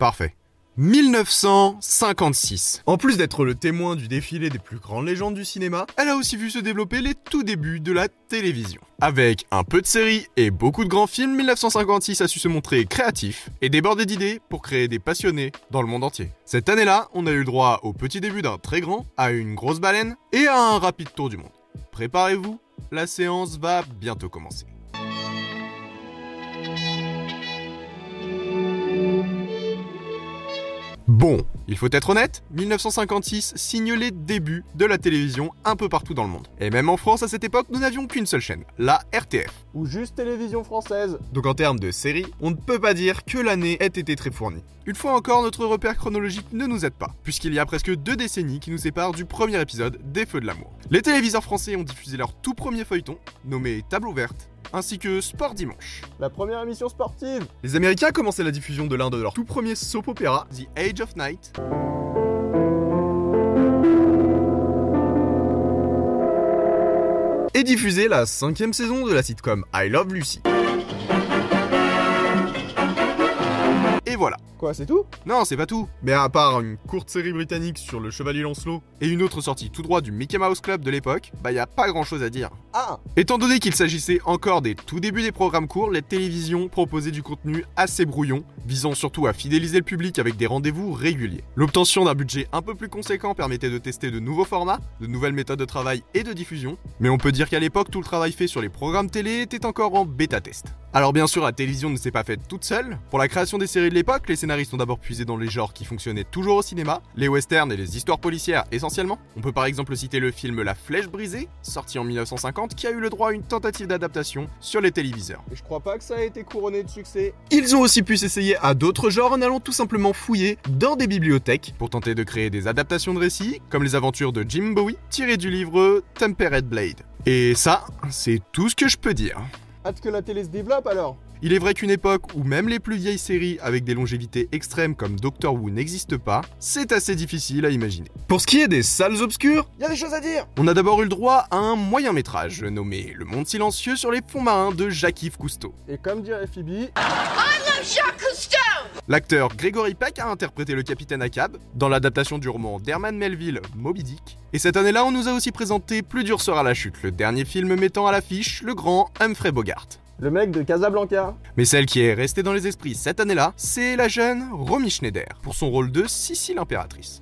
Parfait. 1956. En plus d'être le témoin du défilé des plus grandes légendes du cinéma, elle a aussi vu se développer les tout débuts de la télévision. Avec un peu de séries et beaucoup de grands films, 1956 a su se montrer créatif et débordé d'idées pour créer des passionnés dans le monde entier. Cette année-là, on a eu le droit au petit début d'un très grand, à une grosse baleine et à un rapide tour du monde. Préparez-vous, la séance va bientôt commencer. Bon, il faut être honnête, 1956 signe les débuts de la télévision un peu partout dans le monde. Et même en France à cette époque, nous n'avions qu'une seule chaîne, la RTF. Ou juste télévision française. Donc en termes de séries, on ne peut pas dire que l'année ait été très fournie. Une fois encore, notre repère chronologique ne nous aide pas, puisqu'il y a presque deux décennies qui nous séparent du premier épisode des Feux de l'amour. Les téléviseurs français ont diffusé leur tout premier feuilleton, nommé Table ouverte, ainsi que Sport Dimanche. La première émission sportive Les Américains commençaient la diffusion de l'un de leurs tout premiers soap opéra, The Age of Night. Et diffusaient la cinquième saison de la sitcom I Love Lucy. Et voilà. Quoi, c'est tout? Non, c'est pas tout. Mais à part une courte série britannique sur le Chevalier Lancelot et une autre sortie tout droit du Mickey Mouse Club de l'époque, bah y a pas grand chose à dire. Ah Étant donné qu'il s'agissait encore des tout débuts des programmes courts, les télévisions proposaient du contenu assez brouillon, visant surtout à fidéliser le public avec des rendez-vous réguliers. L'obtention d'un budget un peu plus conséquent permettait de tester de nouveaux formats, de nouvelles méthodes de travail et de diffusion, mais on peut dire qu'à l'époque tout le travail fait sur les programmes télé était encore en bêta-test. Alors bien sûr, la télévision ne s'est pas faite toute seule. Pour la création des séries de l'époque, les scénaristes ont d'abord puisé dans les genres qui fonctionnaient toujours au cinéma, les westerns et les histoires policières essentiellement. On peut par exemple citer le film La Flèche brisée, sorti en 1950, qui a eu le droit à une tentative d'adaptation sur les téléviseurs. Et je crois pas que ça a été couronné de succès. Ils ont aussi pu s'essayer à d'autres genres en allant tout simplement fouiller dans des bibliothèques pour tenter de créer des adaptations de récits, comme les aventures de Jim Bowie, tirées du livre Tempered Blade. Et ça, c'est tout ce que je peux dire. Hâte que la télé se développe alors il est vrai qu'une époque où même les plus vieilles séries avec des longévités extrêmes comme Doctor Who n'existent pas, c'est assez difficile à imaginer. Pour ce qui est des salles obscures, il y a des choses à dire On a d'abord eu le droit à un moyen métrage nommé Le Monde Silencieux sur les fonds marins de Jacques-Yves Cousteau. Et comme dirait Phoebe... L'acteur Gregory Peck a interprété le capitaine Ahab dans l'adaptation du roman d'Herman Melville Moby Dick. Et cette année-là, on nous a aussi présenté Plus dur sera la chute, le dernier film mettant à l'affiche le grand Humphrey Bogart. Le mec de Casablanca. Mais celle qui est restée dans les esprits cette année-là, c'est la jeune Romy Schneider, pour son rôle de Sissi l'impératrice.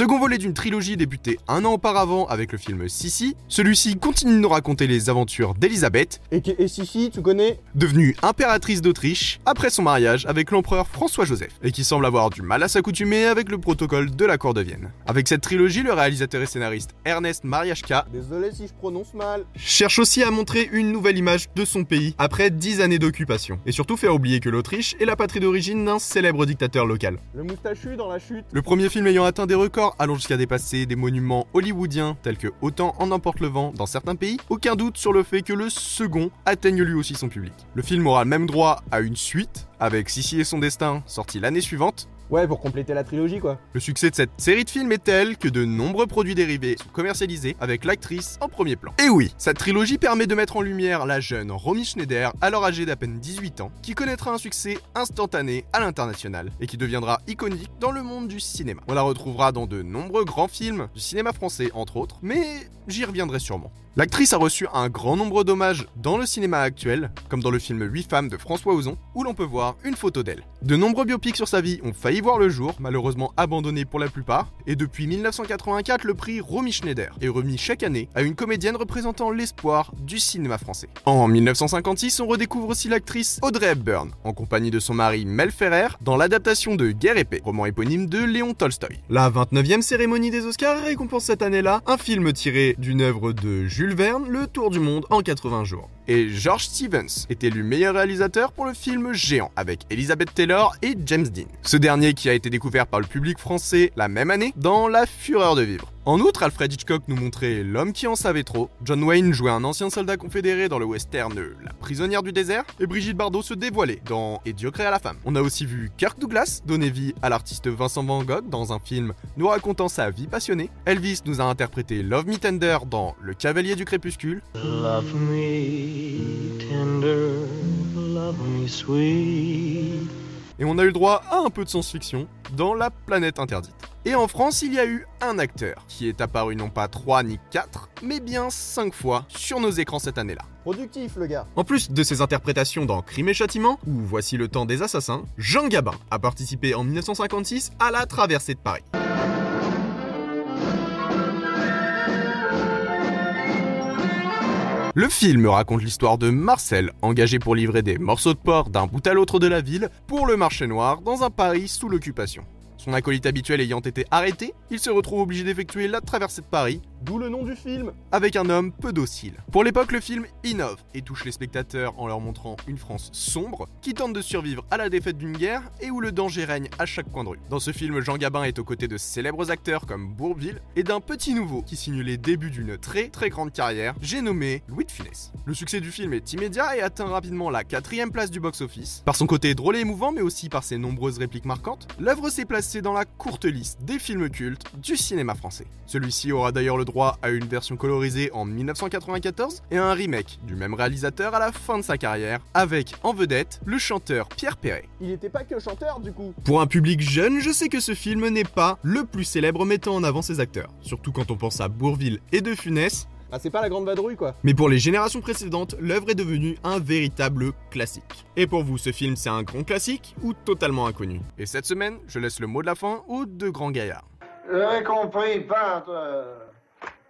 Second volet d'une trilogie débutée un an auparavant avec le film Sissi, celui-ci continue de nous raconter les aventures d'Elisabeth, et, et Sissi, tu connais? Devenue impératrice d'Autriche après son mariage avec l'empereur François-Joseph, et qui semble avoir du mal à s'accoutumer avec le protocole de la cour de Vienne. Avec cette trilogie, le réalisateur et scénariste Ernest Mariachka, désolé si je prononce mal, cherche aussi à montrer une nouvelle image de son pays après dix années d'occupation, et surtout faire oublier que l'Autriche est la patrie d'origine d'un célèbre dictateur local. Le moustachu dans la chute. Le premier film ayant atteint des records allant jusqu'à dépasser des monuments hollywoodiens tels que Autant en emporte le vent dans certains pays, aucun doute sur le fait que le second atteigne lui aussi son public. Le film aura même droit à une suite, avec Sissi et son destin sorti l'année suivante, Ouais, pour compléter la trilogie, quoi. Le succès de cette série de films est tel que de nombreux produits dérivés sont commercialisés avec l'actrice en premier plan. Et oui, cette trilogie permet de mettre en lumière la jeune Romy Schneider, alors âgée d'à peine 18 ans, qui connaîtra un succès instantané à l'international et qui deviendra iconique dans le monde du cinéma. On la retrouvera dans de nombreux grands films du cinéma français, entre autres, mais j'y reviendrai sûrement. L'actrice a reçu un grand nombre d'hommages dans le cinéma actuel, comme dans le film 8 femmes de François Ozon, où l'on peut voir une photo d'elle. De nombreux biopics sur sa vie ont failli voir le jour, malheureusement abandonnés pour la plupart, et depuis 1984, le prix Romy Schneider est remis chaque année à une comédienne représentant l'espoir du cinéma français. En 1956, on redécouvre aussi l'actrice Audrey Hepburn, en compagnie de son mari Mel Ferrer, dans l'adaptation de Guerre épée, roman éponyme de Léon Tolstoï. La 29e cérémonie des Oscars récompense cette année-là un film tiré d'une œuvre de Jules Verne, Le Tour du Monde en 80 jours. Et George Stevens est élu meilleur réalisateur pour le film Géant avec Elizabeth Taylor et James Dean. Ce dernier qui a été découvert par le public français la même année dans La Fureur de vivre. En outre, Alfred Hitchcock nous montrait L'homme qui en savait trop, John Wayne jouait un ancien soldat confédéré dans le western La prisonnière du désert, et Brigitte Bardot se dévoilait dans Et Dieu créa la femme. On a aussi vu Kirk Douglas donner vie à l'artiste Vincent Van Gogh dans un film nous racontant sa vie passionnée. Elvis nous a interprété Love Me Tender dans Le Cavalier du Crépuscule. Love me tender, love me sweet. Et on a eu le droit à un peu de science-fiction dans La planète interdite. Et en France, il y a eu un acteur qui est apparu non pas 3 ni 4, mais bien 5 fois sur nos écrans cette année-là. Productif, le gars. En plus de ses interprétations dans Crime et Châtiment ou Voici le temps des assassins, Jean Gabin a participé en 1956 à la traversée de Paris. Le film raconte l'histoire de Marcel, engagé pour livrer des morceaux de porc d'un bout à l'autre de la ville pour le marché noir dans un Paris sous l'occupation. Son acolyte habituel ayant été arrêté, il se retrouve obligé d'effectuer la traversée de Paris, d'où le nom du film, avec un homme peu docile. Pour l'époque, le film innove et touche les spectateurs en leur montrant une France sombre qui tente de survivre à la défaite d'une guerre et où le danger règne à chaque coin de rue. Dans ce film, Jean Gabin est aux côtés de célèbres acteurs comme Bourville et d'un petit nouveau qui signe les débuts d'une très très grande carrière, j'ai nommé Louis de Funès. Le succès du film est immédiat et atteint rapidement la quatrième place du box-office. Par son côté drôle et émouvant, mais aussi par ses nombreuses répliques marquantes, l'œuvre s'est placée dans la courte liste des films cultes du cinéma français. Celui-ci aura d'ailleurs le droit à une version colorisée en 1994 et un remake du même réalisateur à la fin de sa carrière, avec en vedette le chanteur Pierre Perret. Il n'était pas que chanteur, du coup. Pour un public jeune, je sais que ce film n'est pas le plus célèbre mettant en avant ses acteurs, surtout quand on pense à Bourville et De Funès, ah, c'est pas la grande vadrouille, quoi. mais pour les générations précédentes, l'œuvre est devenue un véritable classique. Et pour vous, ce film c'est un grand classique ou totalement inconnu? Et cette semaine, je laisse le mot de la fin aux deux grands gaillards. J'avais compris, peintre. euh,